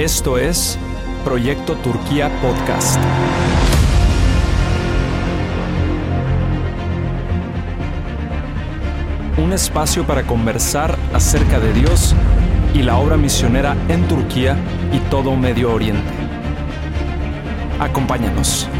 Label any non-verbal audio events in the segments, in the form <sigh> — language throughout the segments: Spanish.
Esto es Proyecto Turquía Podcast. Un espacio para conversar acerca de Dios y la obra misionera en Turquía y todo Medio Oriente. Acompáñanos.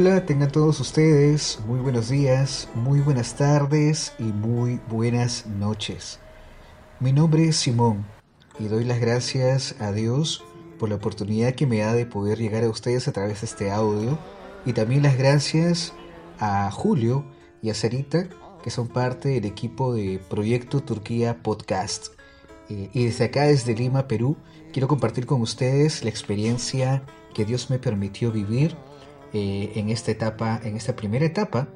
Hola, tengan todos ustedes muy buenos días, muy buenas tardes y muy buenas noches. Mi nombre es Simón y doy las gracias a Dios por la oportunidad que me da de poder llegar a ustedes a través de este audio y también las gracias a Julio y a Sarita que son parte del equipo de Proyecto Turquía Podcast. Eh, y desde acá, desde Lima, Perú, quiero compartir con ustedes la experiencia que Dios me permitió vivir eh, en esta etapa, en esta primera etapa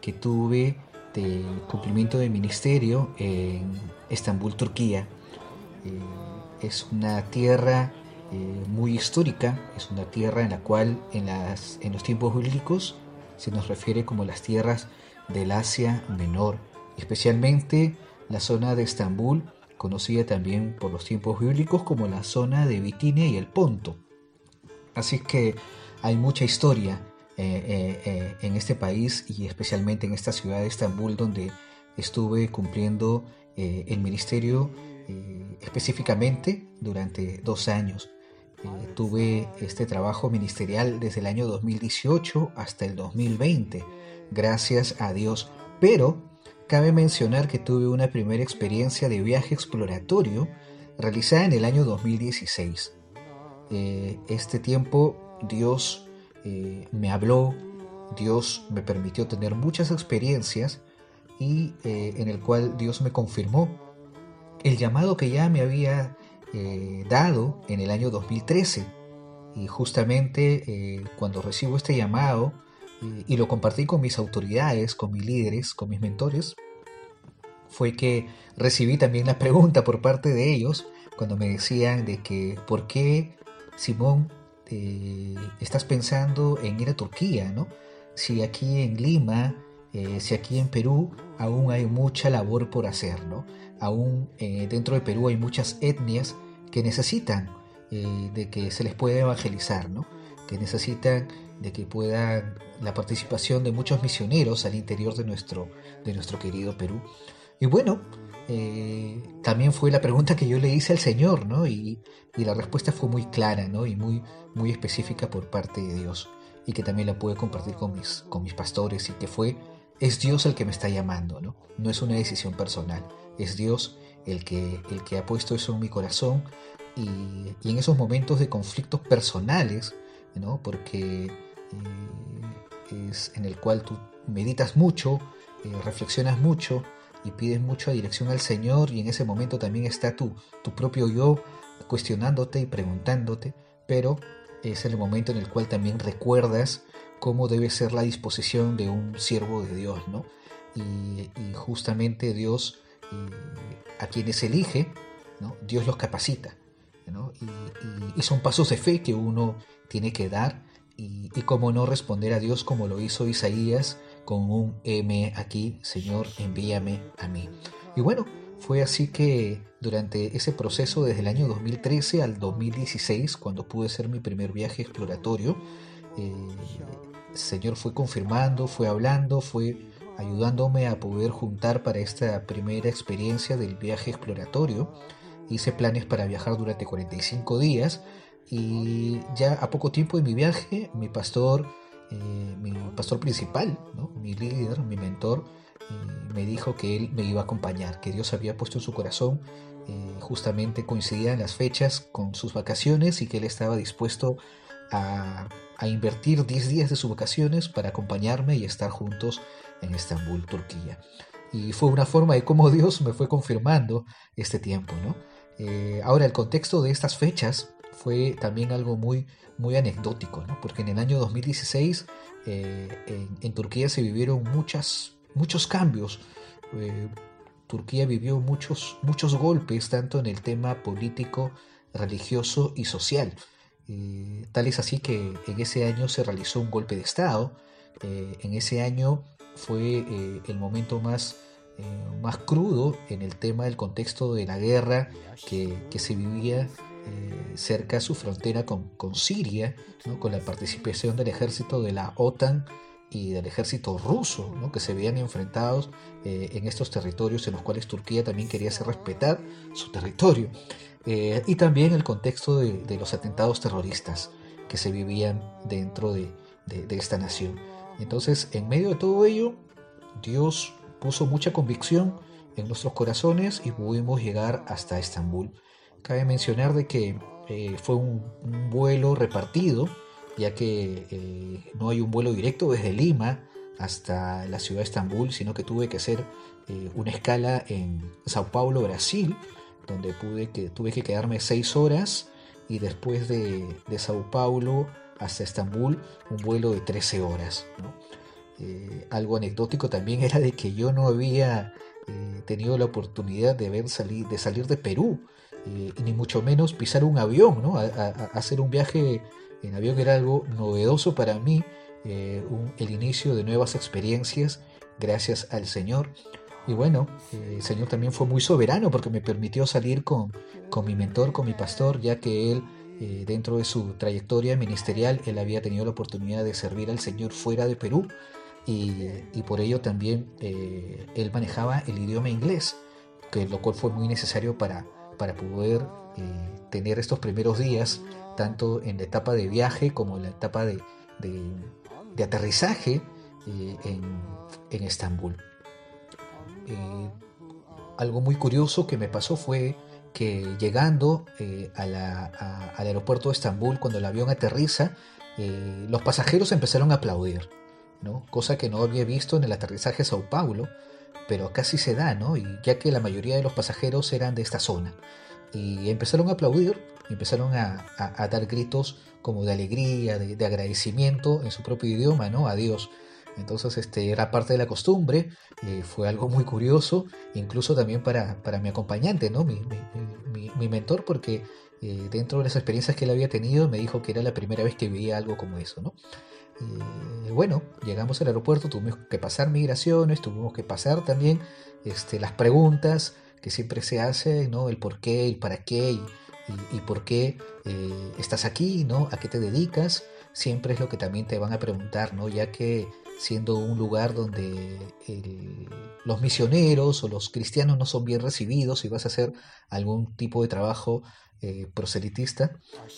que tuve de cumplimiento de ministerio en Estambul, Turquía. Eh, es una tierra eh, muy histórica, es una tierra en la cual en, las, en los tiempos bíblicos se nos refiere como las tierras del Asia Menor, especialmente la zona de Estambul, conocida también por los tiempos bíblicos como la zona de Bitinia y el Ponto. Así que hay mucha historia eh, eh, eh, en este país y especialmente en esta ciudad de Estambul donde estuve cumpliendo el ministerio específicamente durante dos años. tuve este trabajo ministerial desde el año 2018 hasta el 2020, gracias a Dios. Pero cabe mencionar que tuve una primera experiencia de viaje exploratorio realizada en el año 2016. este tiempo Dios eh, me habló, Dios me permitió tener muchas experiencias y eh, en el cual Dios me confirmó el llamado que ya me había eh, dado en el año 2013. Y justamente cuando recibo este llamado y lo compartí con mis autoridades, con mis líderes, con mis mentores, fue que recibí también la pregunta por parte de ellos cuando me decían de que por qué Simón eh, estás pensando en ir a Turquía, ¿no? Si aquí en Lima, eh, si aquí en Perú aún hay mucha labor por hacer, ¿no? Aún eh, dentro de Perú hay muchas etnias que necesitan de que se les pueda evangelizar, ¿no? Que necesitan de que puedan la participación de muchos misioneros al interior de nuestro, de nuestro querido Perú. Y bueno, eh, también fue la pregunta que yo le hice al Señor, ¿no? Y, la respuesta fue muy clara, ¿no? Y muy, muy específica por parte de Dios. Y que también la pude compartir con mis, con mis pastores y que fue, es Dios el que me está llamando, ¿no? No es una decisión personal, es Dios el que, el que ha puesto eso en mi corazón y, en esos momentos de conflictos personales, ¿no? Porque eh, es en el cual tú meditas mucho, eh, reflexionas mucho, y pides mucha dirección al Señor y en ese momento también está tu, tu propio yo cuestionándote y preguntándote, pero es el momento en el cual también recuerdas cómo debe ser la disposición de un siervo de Dios, ¿no? Y, justamente Dios eh, a quienes elige, ¿no? Dios los capacita, ¿no? Y, son pasos de fe que uno tiene que dar y, y cómo no responder a Dios como lo hizo Isaías con un M aquí, Señor, envíame a mí. Y bueno, fue así que durante ese proceso desde el año 2013 al 2016, cuando pude hacer mi primer viaje exploratorio, eh, el Señor fue confirmando, fue hablando, fue ayudándome a poder juntar para esta primera experiencia del viaje exploratorio hice planes para viajar durante 45 días y ya a poco tiempo de mi viaje, mi pastor, eh, mi pastor principal, mi líder, mi mentor, eh, me dijo que él me iba a acompañar, que Dios había puesto en su corazón, eh, justamente coincidían las fechas con sus vacaciones y que él estaba dispuesto a, invertir 10 días de sus vacaciones para acompañarme y estar juntos en Estambul, Turquía. Y fue una forma de cómo Dios me fue confirmando este tiempo, ¿no? ahora, el contexto de estas fechas fue también algo muy, muy anecdótico, ¿no? porque en el año 2016 eh, en, Turquía se vivieron muchas, muchos cambios. Eh, Turquía vivió muchos, muchos golpes, tanto en el tema político, religioso y social. Eh, tal es así que en ese año se realizó un golpe de Estado. en ese año fue el momento más, más crudo en el tema del contexto de la guerra que, se vivía cerca a su frontera con, Siria, con la participación del ejército de la OTAN y del ejército ruso, que se veían enfrentados eh, en estos territorios en los cuales Turquía también quería hacer respetar su territorio. Eh, y también el contexto de, los atentados terroristas que se vivían dentro de, de, esta nación. Entonces, en medio de todo ello, Dios puso mucha convicción en nuestros corazones y pudimos llegar hasta Estambul. Cabe mencionar de que eh, fue un, vuelo repartido, ya que eh, no hay un vuelo directo desde Lima hasta la ciudad de Estambul, sino que tuve que hacer eh, una escala en Sao Paulo, Brasil, donde pude que, tuve que quedarme seis horas y después de, Sao Paulo hasta Estambul un vuelo de 13 horas. algo anecdótico también <laughs> era de que yo no había tenido la oportunidad de, ver salir, de salir de Perú eh, ni mucho menos pisar un avión, ¿no? hacer un viaje en avión era algo novedoso para mí, eh, el inicio de nuevas experiencias gracias al Señor. Y bueno, eh, el Señor también fue muy soberano porque me permitió salir con, con mi mentor, con mi pastor, ya que él, dentro de su trayectoria ministerial, él había tenido la oportunidad de servir al Señor fuera de Perú y, y por ello también él manejaba el idioma inglés, que, lo cual fue muy necesario para, para poder eh, tener estos primeros días, tanto en la etapa de viaje como en la etapa de, aterrizaje eh, en, Estambul. Eh, algo muy curioso que me pasó fue que llegando al aeropuerto de Estambul, cuando el avión aterriza, los pasajeros empezaron a aplaudir, ¿no? cosa que no había visto en el aterrizaje a Sao Paulo, pero casi se da, ¿no? Y ya que la mayoría de los pasajeros eran de esta zona. Y empezaron a aplaudir, empezaron a, dar gritos como de alegría, de, agradecimiento en su propio idioma, ¿no? A Dios. Entonces este, era parte de la costumbre, eh, fue algo muy curioso, incluso también para, para mi acompañante, ¿no? mi, mi, mi, mentor, porque eh, dentro de las experiencias que él había tenido me dijo que era la primera vez que veía algo como eso. ¿no? Eh, bueno, llegamos al aeropuerto, tuvimos que pasar migraciones, tuvimos que pasar también este, las preguntas que siempre se hacen, ¿no? El por qué, el para qué y, por qué eh, estás aquí, ¿no? A qué te dedicas, siempre es lo que también te van a preguntar, ¿no? Ya que siendo un lugar donde los misioneros o los cristianos no son bien recibidos y vas a hacer algún tipo de trabajo eh, proselitista,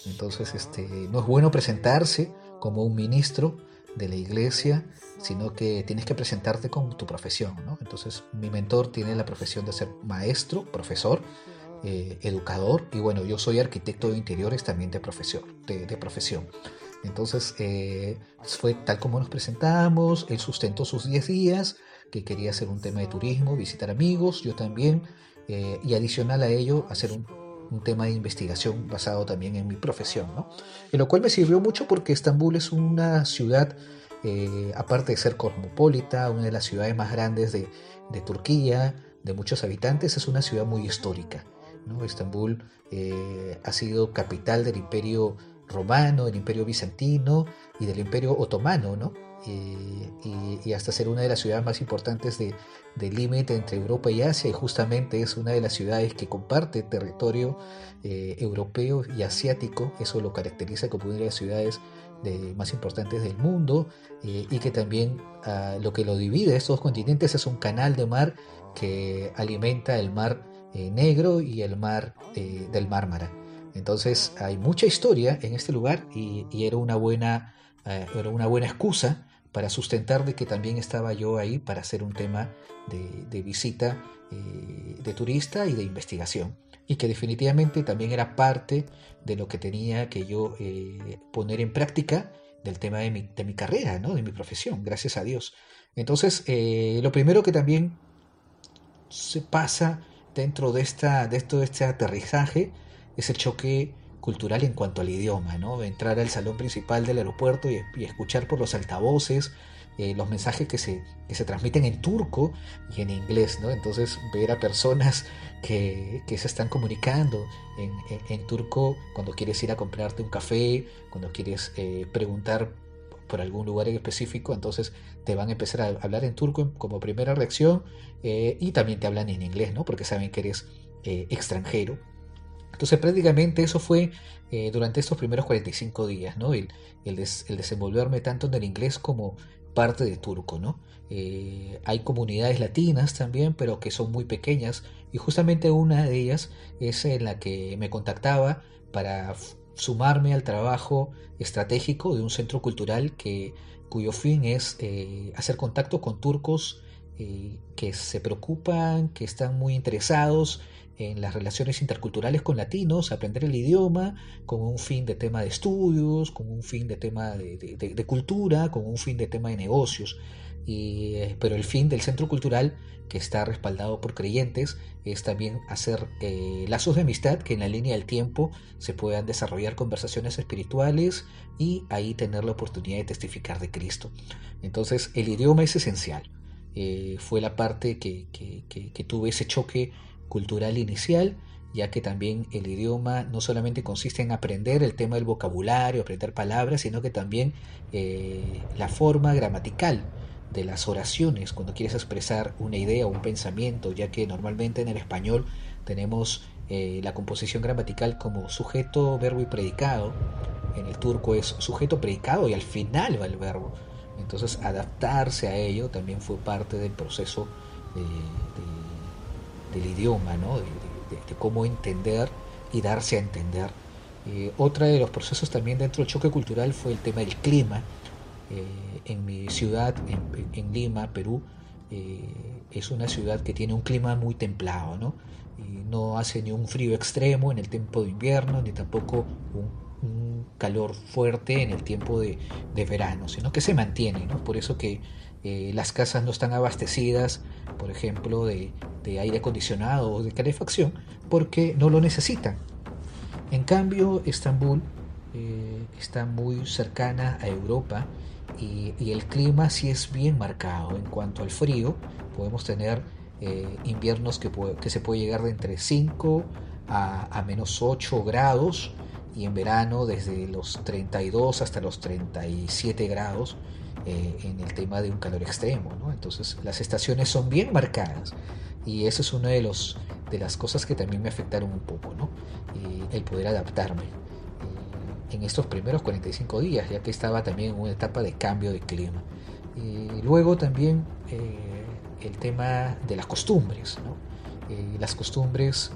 entonces este, no es bueno presentarse como un ministro de la iglesia, sino que tienes que presentarte con tu profesión. ¿no? Entonces mi mentor tiene la profesión de ser maestro, profesor, eh, educador, y bueno, yo soy arquitecto de interiores también de profesión. De, profesión. Entonces eh, fue tal como nos presentamos, él sustentó sus 10 días, que quería hacer un tema de turismo, visitar amigos, yo también, eh, y adicional a ello, hacer un un tema de investigación basado también en mi profesión, ¿no? En lo cual me sirvió mucho porque Estambul es una ciudad, eh, aparte de ser cosmopolita, una de las ciudades más grandes de, Turquía, de muchos habitantes, es una ciudad muy histórica. ¿no? Estambul eh, ha sido capital del imperio romano, del imperio bizantino y del imperio otomano, ¿no? Y, hasta ser una de las ciudades más importantes de, límite entre Europa y Asia y justamente es una de las ciudades que comparte territorio eh, europeo y asiático, eso lo caracteriza como una de las ciudades más importantes del mundo eh, y que también ah, lo que lo divide estos dos continentes es un canal de mar que alimenta el mar Negro y el mar del Mármara. Entonces hay mucha historia en este lugar y, era, una buena, era una buena excusa para sustentar de que también estaba yo ahí para hacer un tema de, visita eh, de turista y de investigación. Y que definitivamente también era parte de lo que tenía que yo eh, poner en práctica del tema de mi, de mi, carrera, ¿no? de mi profesión, gracias a Dios. Entonces, eh, lo primero que también se pasa dentro de, esta, de de este aterrizaje es el choque cultural en cuanto al idioma, ¿no? Entrar al salón principal del aeropuerto y, escuchar por los altavoces eh, los mensajes que se, que se transmiten en turco y en inglés, ¿no? Entonces ver a personas que, se están comunicando en, turco cuando quieres ir a comprarte un café, cuando quieres eh, preguntar por algún lugar en específico, entonces te van a empezar a hablar en turco como primera reacción eh, y también te hablan en inglés, ¿no? Porque saben que eres extranjero entonces prácticamente eso fue eh, durante estos primeros 45 días, ¿no? El, el, desenvolverme tanto en el inglés como parte de turco, ¿no? Eh, hay comunidades latinas también, pero que son muy pequeñas y justamente una de ellas es en la que me contactaba para sumarme al trabajo estratégico de un centro cultural que, cuyo fin es eh, hacer contacto con turcos que se preocupan, que están muy interesados en las relaciones interculturales con latinos, aprender el idioma con un fin de tema de estudios, con un fin de tema de, cultura, con un fin de tema de negocios. Y, eh, pero el fin del centro cultural, que está respaldado por creyentes, es también hacer eh, lazos de amistad que en la línea del tiempo se puedan desarrollar conversaciones espirituales y ahí tener la oportunidad de testificar de Cristo. Entonces el idioma es esencial. Eh, fue la parte que, que, que tuve ese choque cultural inicial, ya que también el idioma no solamente consiste en aprender el tema del vocabulario, aprender palabras, sino que también eh, la forma gramatical de las oraciones cuando quieres expresar una idea o un pensamiento, ya que normalmente en el español tenemos eh, la composición gramatical como sujeto, verbo y predicado, en el turco es sujeto, predicado y al final va el verbo. Entonces adaptarse a ello también fue parte del proceso de del idioma, ¿no? de, cómo entender y darse a entender. Eh, otra de los procesos también dentro del choque cultural fue el tema del clima. Eh, en mi ciudad, en, Lima, Perú, eh, es una ciudad que tiene un clima muy templado, ¿no? No hace ni un frío extremo en el tiempo de invierno, ni tampoco un, calor fuerte en el tiempo de, de, verano, sino que se mantiene, ¿no? Por eso que eh, las casas no están abastecidas, por ejemplo, de, aire acondicionado o de calefacción, porque no lo necesitan. En cambio, Estambul eh, está muy cercana a Europa y, el clima sí es bien marcado. En cuanto al frío, podemos tener eh, inviernos que, se puede llegar de entre 5 a, a menos 8 grados y en verano desde los 32 hasta los 37 grados eh, en el tema de un calor extremo. ¿no? Entonces las estaciones son bien marcadas y eso es una de, los, de las cosas que también me afectaron un poco, ¿no? Eh, el poder adaptarme eh, en estos primeros 45 días, ya que estaba también en una etapa de cambio de clima. luego también el tema de las costumbres. ¿no? las costumbres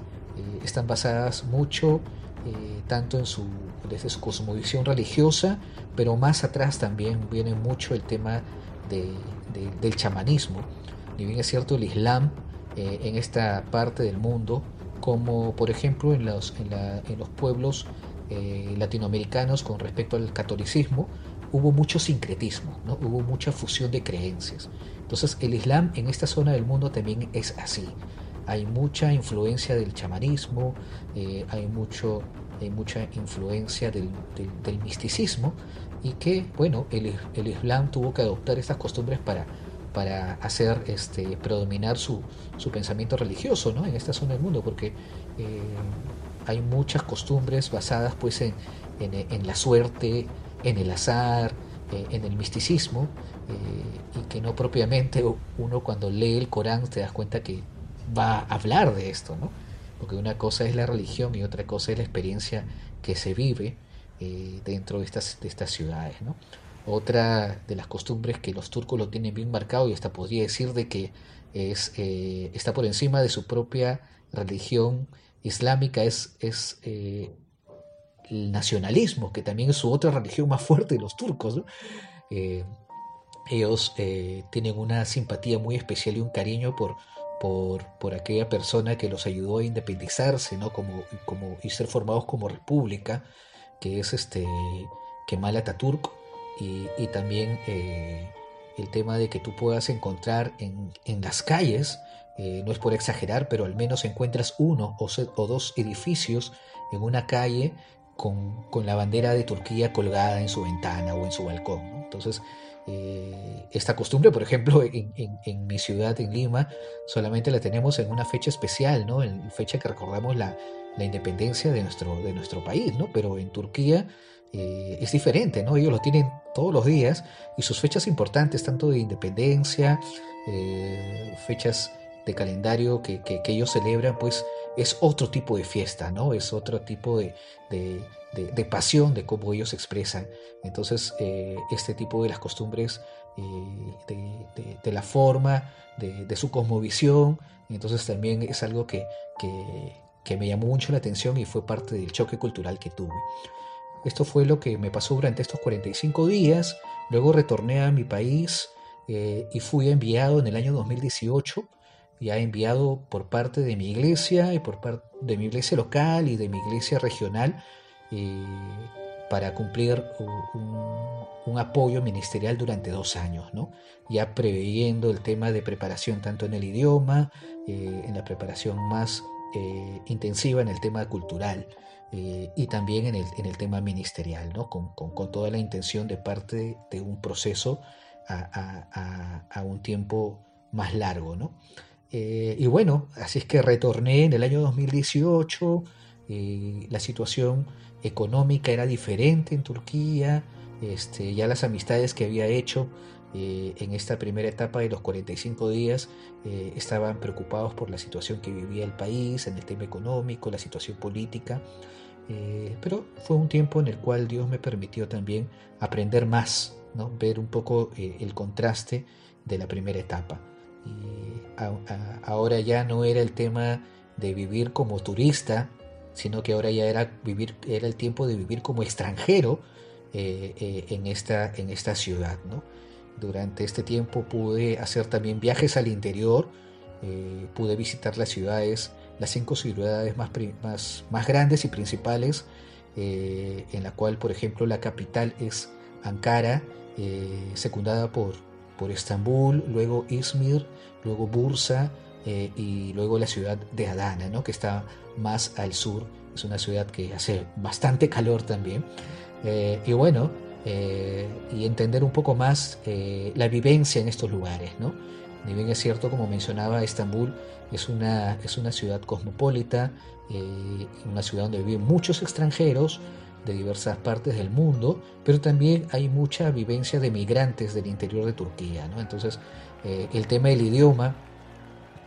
están basadas mucho tanto en su, desde su cosmovisión religiosa pero más atrás también viene mucho el tema del chamanismo. Y bien es cierto el Islam eh, en esta parte del mundo, como por ejemplo en los, en, los pueblos eh, latinoamericanos con respecto al catolicismo, hubo mucho sincretismo, ¿no? hubo mucha fusión de creencias. Entonces el Islam en esta zona del mundo también es así. Hay mucha influencia del chamanismo, eh, hay, mucho, hay mucha influencia del, del misticismo, y que, bueno, el, el Islam tuvo que adoptar estas costumbres para, para hacer este, predominar su, su pensamiento religioso ¿no? en esta zona del mundo, porque eh, hay muchas costumbres basadas pues en, en, la suerte, en el azar, eh, en el misticismo, eh, y que no propiamente uno cuando lee el Corán te das cuenta que va a hablar de esto, ¿no? Porque una cosa es la religión y otra cosa es la experiencia que se vive eh, dentro de estas, de estas ciudades. Otra de las costumbres que los turcos lo tienen bien marcado y hasta podría decir de que es, eh, está por encima de su propia religión islámica es, es el nacionalismo, que también es su otra religión más fuerte de los turcos. ellos tienen una simpatía muy especial y un cariño por, por, aquella persona que los ayudó a independizarse, ¿no? Como, como, y ser formados como república, que es este Kemal Atatürk, y, y también eh, el tema de que tú puedas encontrar en, en las calles, eh, no es por exagerar, pero al menos encuentras uno o, o dos edificios en una calle con, con, la bandera de Turquía colgada en su ventana o en su balcón. Entonces, eh, esta costumbre, por ejemplo, en, mi ciudad, en Lima, solamente la tenemos en una fecha especial, ¿no? En fecha que recordamos la, independencia de nuestro, país, ¿no? Pero en Turquía eh, es diferente, ¿no? Ellos lo tienen todos los días y sus fechas importantes, tanto de independencia, eh, fechas de calendario que, ellos celebran, pues es otro tipo de fiesta, ¿no? Es otro tipo de, pasión de cómo ellos expresan. Entonces, eh, este tipo de las costumbres, eh, de, la forma, de, su cosmovisión, entonces también es algo que, que, me llamó mucho la atención y fue parte del choque cultural que tuve. Esto fue lo que me pasó durante estos 45 días. Luego retorné a mi país eh, y fui enviado en el año 2018 ya enviado por parte de mi iglesia y por parte de mi iglesia local y de mi iglesia regional para cumplir un, apoyo ministerial durante dos años, ¿no? ya preveyendo el tema de preparación tanto en el idioma, eh, en la preparación más eh, intensiva en el tema cultural eh, y también en el, en el, tema ministerial, ¿no? con, con, toda la intención de parte de un proceso a, a, a un tiempo más largo. ¿no? y bueno, así es que retorné en el año 2018, la situación económica era diferente en Turquía, este, ya las amistades que había hecho eh, en esta primera etapa de los 45 días eh, estaban preocupados por la situación que vivía el país, en el tema económico, la situación política, eh, pero fue un tiempo en el cual Dios me permitió también aprender más, ¿no? ver un poco el contraste de la primera etapa. ahora ya no era el tema de vivir como turista, sino que ahora ya era, vivir, era el tiempo de vivir como extranjero eh, eh, en, esta, en esta ciudad. ¿no? Durante este tiempo pude hacer también viajes al interior, eh, pude visitar las ciudades, las cinco ciudades más, más, más grandes y principales, en la cual, por ejemplo, la capital es Ankara, secundada por, por Estambul, luego Izmir, luego Bursa, eh, y luego la ciudad de Adana, ¿no? que está más al sur. Es una ciudad que hace bastante calor también. Eh, y bueno, eh, y entender un poco más la vivencia en estos lugares. ¿no? Ni bien es cierto, como mencionaba, Estambul es una, es una ciudad cosmopolita, una ciudad donde viven muchos extranjeros de diversas partes del mundo, pero también hay mucha vivencia de migrantes del interior de Turquía. ¿no? Entonces, el tema del idioma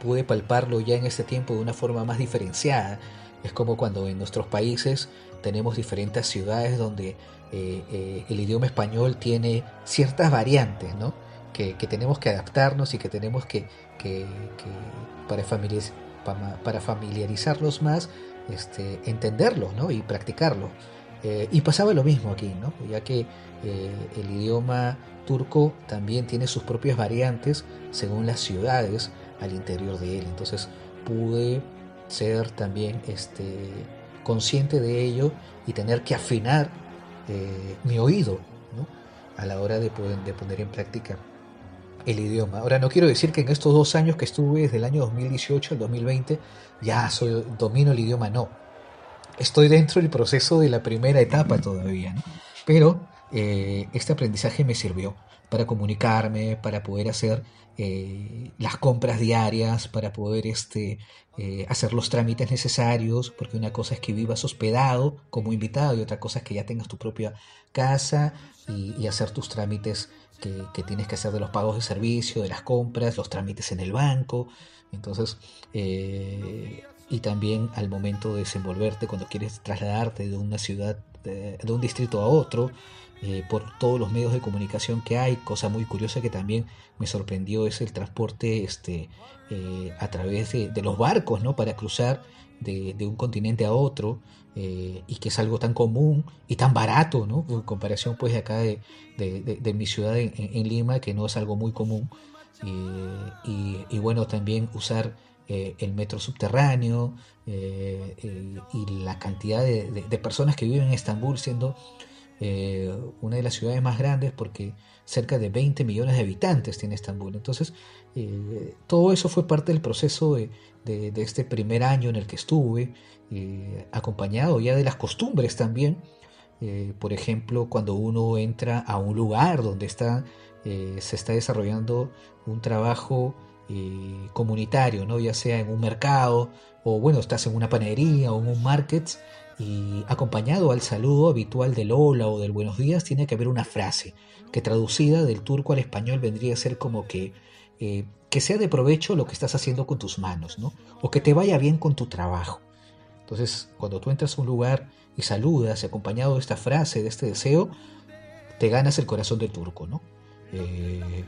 pude palparlo ya en este tiempo de una forma más diferenciada. Es como cuando en nuestros países tenemos diferentes ciudades donde eh, eh, el idioma español tiene ciertas variantes, ¿no? Que, tenemos que adaptarnos y que tenemos que, para, para, familiarizarlos más, este, entenderlo ¿no? y practicarlo. Eh, y pasaba lo mismo aquí, ¿no? ya que el idioma turco también tiene sus propias variantes según las ciudades al interior de él. Entonces pude ser también este, consciente de ello y tener que afinar eh, mi oído a la hora de, poner en práctica el idioma. Ahora no quiero decir que en estos dos años que estuve desde el año 2018 al 2020 ya soy, domino el idioma, no. Estoy dentro del proceso de la primera etapa todavía, pero eh, este aprendizaje me sirvió para comunicarme, para poder hacer eh, las compras diarias, para poder este, eh, hacer los trámites necesarios, porque una cosa es que vivas hospedado como invitado y otra cosa es que ya tengas tu propia casa y, hacer tus trámites que, tienes que hacer de los pagos de servicio, de las compras, los trámites en el banco. Entonces, eh, y también al momento de desenvolverte cuando quieres trasladarte de una ciudad, de, un distrito a otro, eh, por todos los medios de comunicación que hay. Cosa muy curiosa que también me sorprendió es el transporte este, eh, a través de, los barcos, ¿no? Para cruzar de, un continente a otro eh, y que es algo tan común y tan barato, ¿no? En comparación pues de acá de, mi ciudad en, Lima, que no es algo muy común. y, bueno, también usar el metro subterráneo y la cantidad de, personas que viven en Estambul siendo eh, una de las ciudades más grandes porque cerca de 20 millones de habitantes tiene Estambul. Entonces, eh, todo eso fue parte del proceso de, este primer año en el que estuve, eh, acompañado ya de las costumbres también. por ejemplo, cuando uno entra a un lugar donde está, se está desarrollando un trabajo comunitario, ¿no? ya sea en un mercado o bueno, estás en una panadería o en un market, y acompañado al saludo habitual del hola o del buenos días tiene que haber una frase que traducida del turco al español vendría a ser como que eh, que sea de provecho lo que estás haciendo con tus manos, ¿no? O que te vaya bien con tu trabajo. Entonces, cuando tú entras a un lugar y saludas, acompañado de esta frase, de este deseo, te ganas el corazón del turco, ¿no? Eh,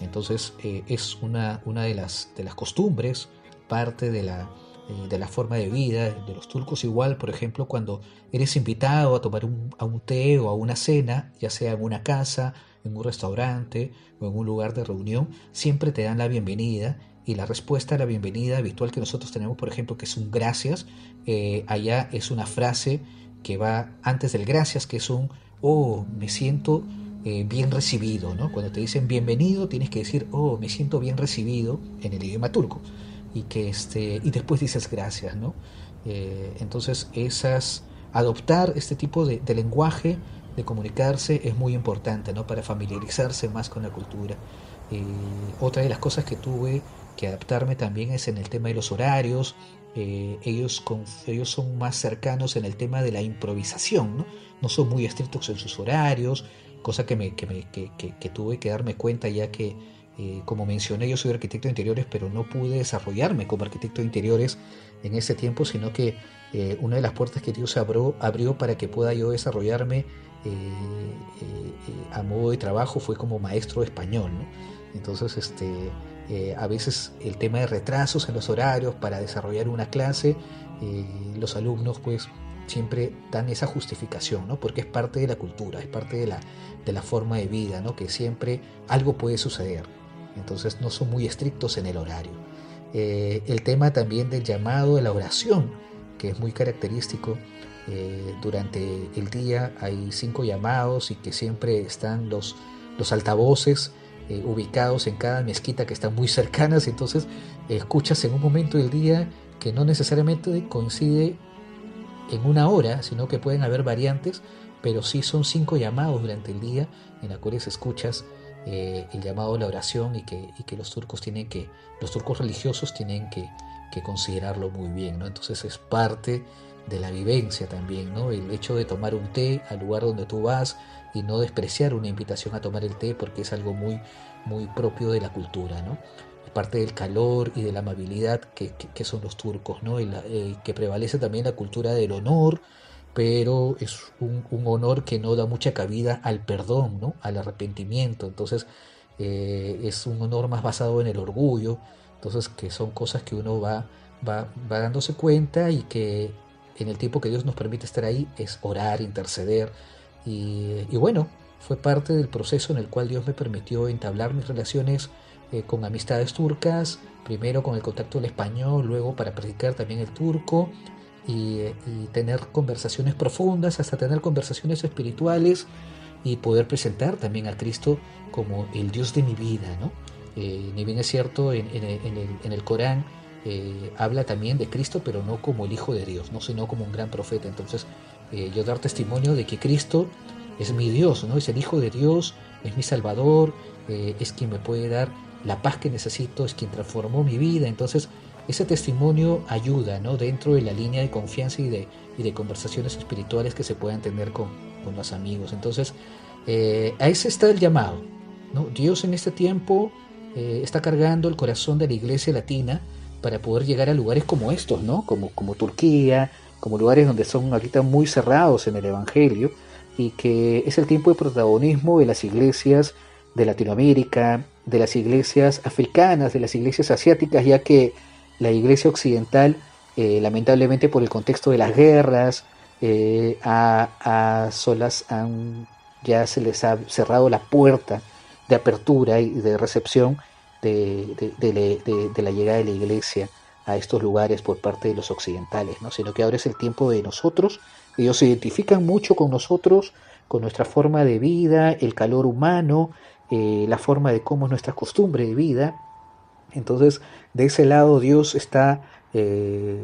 entonces, eh, es una, una de, las, de las costumbres, parte de la, eh, de la forma de vida de los turcos. Igual, por ejemplo, cuando eres invitado a tomar un, a un té o a una cena, ya sea en una casa, en un restaurante o en un lugar de reunión, siempre te dan la bienvenida y la respuesta a la bienvenida habitual que nosotros tenemos, por ejemplo, que es un gracias, eh, allá es una frase que va antes del gracias, que es un, oh, me siento eh, bien recibido, ¿no? Cuando te dicen bienvenido, tienes que decir, oh, me siento bien recibido en el idioma turco y que este y después dices gracias no eh, entonces esas adoptar este tipo de, lenguaje de comunicarse es muy importante no para familiarizarse más con la cultura. Eh, otra de las cosas que tuve que adaptarme también es en el tema de los horarios. Eh, ellos, con, ellos son más cercanos en el tema de la improvisación, ¿no? no son muy estrictos en sus horarios, cosa que, me, que, me, que, que tuve que darme cuenta ya que eh, como mencioné, yo soy arquitecto de interiores, pero no pude desarrollarme como arquitecto de interiores en ese tiempo, sino que eh, una de las puertas que Dios abrió, abrió para que pueda yo desarrollarme eh, a modo de trabajo fue como maestro español. Entonces, este, a veces el tema de retrasos en los horarios para desarrollar una clase, los alumnos pues siempre dan esa justificación, ¿no? porque es parte de la cultura, es parte de la, de la forma de vida, ¿no? que siempre algo puede suceder entonces no son muy estrictos en el horario. Eh, el tema también del llamado de la oración, que es muy característico. Eh, durante el día hay cinco llamados y que siempre están los, altavoces eh, ubicados en cada mezquita que están muy cercanas, entonces escuchas en un momento del día que no necesariamente coincide en una hora, sino que pueden haber variantes, pero sí son cinco llamados durante el día en los cuales escuchas eh, el llamado a la oración y que, y que, los turcos tienen que, los turcos religiosos tienen que, que, considerarlo muy bien, ¿no? Entonces es parte de la vivencia también, ¿no? El hecho de tomar un té al lugar donde tú vas y no despreciar una invitación a tomar el té porque es algo muy, muy propio de la cultura, ¿no? parte del calor y de la amabilidad que, que son los turcos, ¿no? Y eh, que prevalece también la cultura del honor, pero es un, honor que no da mucha cabida al perdón, ¿no? al arrepentimiento. Entonces eh, es un honor más basado en el orgullo. Entonces que son cosas que uno va, va, va dándose cuenta y que en el tiempo que Dios nos permite estar ahí es orar, interceder. Y, bueno, fue parte del proceso en el cual Dios me permitió entablar mis relaciones eh, con amistades turcas, primero con el contacto del español, luego para practicar también el turco y, tener conversaciones profundas, hasta tener conversaciones espirituales y poder presentar también a Cristo como el Dios de mi vida. ¿no? Eh, ni bien es cierto, en, el, Corán eh, habla también de Cristo, pero no como el Hijo de Dios, no sino como un gran profeta. Entonces, eh, yo dar testimonio de que Cristo es mi Dios, ¿no? es el Hijo de Dios, es mi Salvador, es quien me puede dar la paz que necesito, es quien transformó mi vida. Entonces, ese testimonio ayuda ¿no? dentro de la línea de confianza y de, y de conversaciones espirituales que se puedan tener con, con los amigos. Entonces, eh, a ese está el llamado. ¿no? Dios en este tiempo eh, está cargando el corazón de la iglesia latina para poder llegar a lugares como estos, ¿no? como, como Turquía, como lugares donde son ahorita muy cerrados en el Evangelio, y que es el tiempo de protagonismo de las iglesias de Latinoamérica, de las iglesias africanas, de las iglesias asiáticas, ya que la iglesia occidental, eh, lamentablemente por el contexto de las guerras, eh, a, solas han, ya se les ha cerrado la puerta de apertura y de recepción de, de, la llegada de la iglesia a estos lugares por parte de los occidentales, ¿no? sino que ahora es el tiempo de nosotros. Ellos se identifican mucho con nosotros, con nuestra forma de vida, el calor humano, eh, la forma de cómo es nuestra costumbre de vida. Entonces, de ese lado Dios está eh,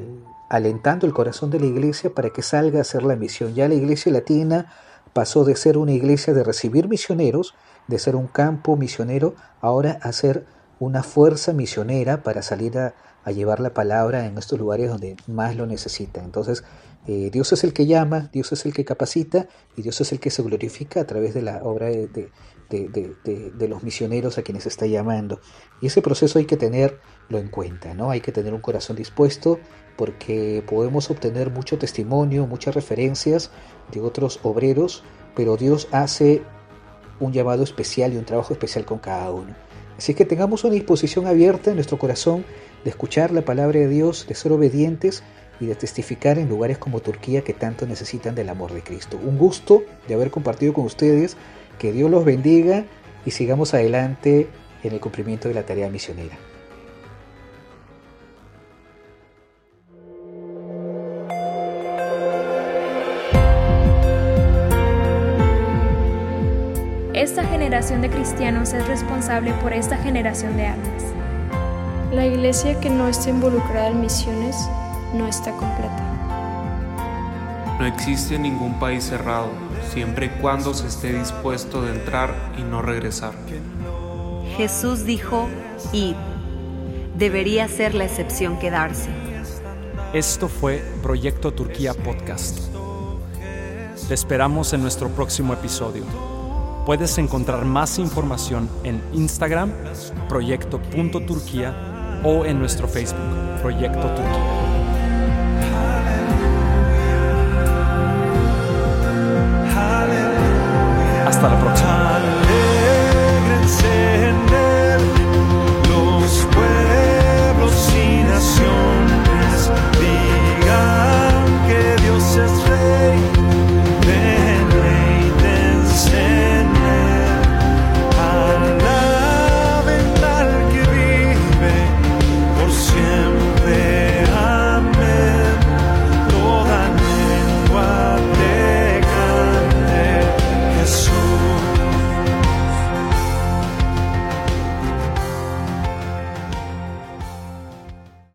alentando el corazón de la iglesia para que salga a hacer la misión. Ya la iglesia latina pasó de ser una iglesia de recibir misioneros, de ser un campo misionero, ahora a ser una fuerza misionera para salir a, llevar la palabra en estos lugares donde más lo necesitan. Entonces, eh, Dios es el que llama, Dios es el que capacita y Dios es el que se glorifica a través de la obra de, de, los misioneros a quienes está llamando. Y ese proceso hay que tenerlo en cuenta, ¿no? Hay que tener un corazón dispuesto porque podemos obtener mucho testimonio, muchas referencias de otros obreros, pero Dios hace un llamado especial y un trabajo especial con cada uno. Así que tengamos una disposición abierta en nuestro corazón de escuchar la palabra de Dios, de ser obedientes y de testificar en lugares como Turquía que tanto necesitan del amor de Cristo. Un gusto de haber compartido con ustedes que Dios los bendiga y sigamos adelante en el cumplimiento de la tarea misionera. Esta generación de cristianos es responsable por esta generación de almas. La iglesia que no está involucrada en misiones no está completa. No existe ningún país cerrado siempre y cuando se esté dispuesto de entrar y no regresar. Jesús dijo, id. Debería ser la excepción quedarse. Esto fue Proyecto Turquía Podcast. Te esperamos en nuestro próximo episodio. Puedes encontrar más información en Instagram, proyecto.turquía o en nuestro Facebook, Proyecto Turquía. Hasta la próxima. Alégrense los pueblos y naciones. Digan que Dios es rey.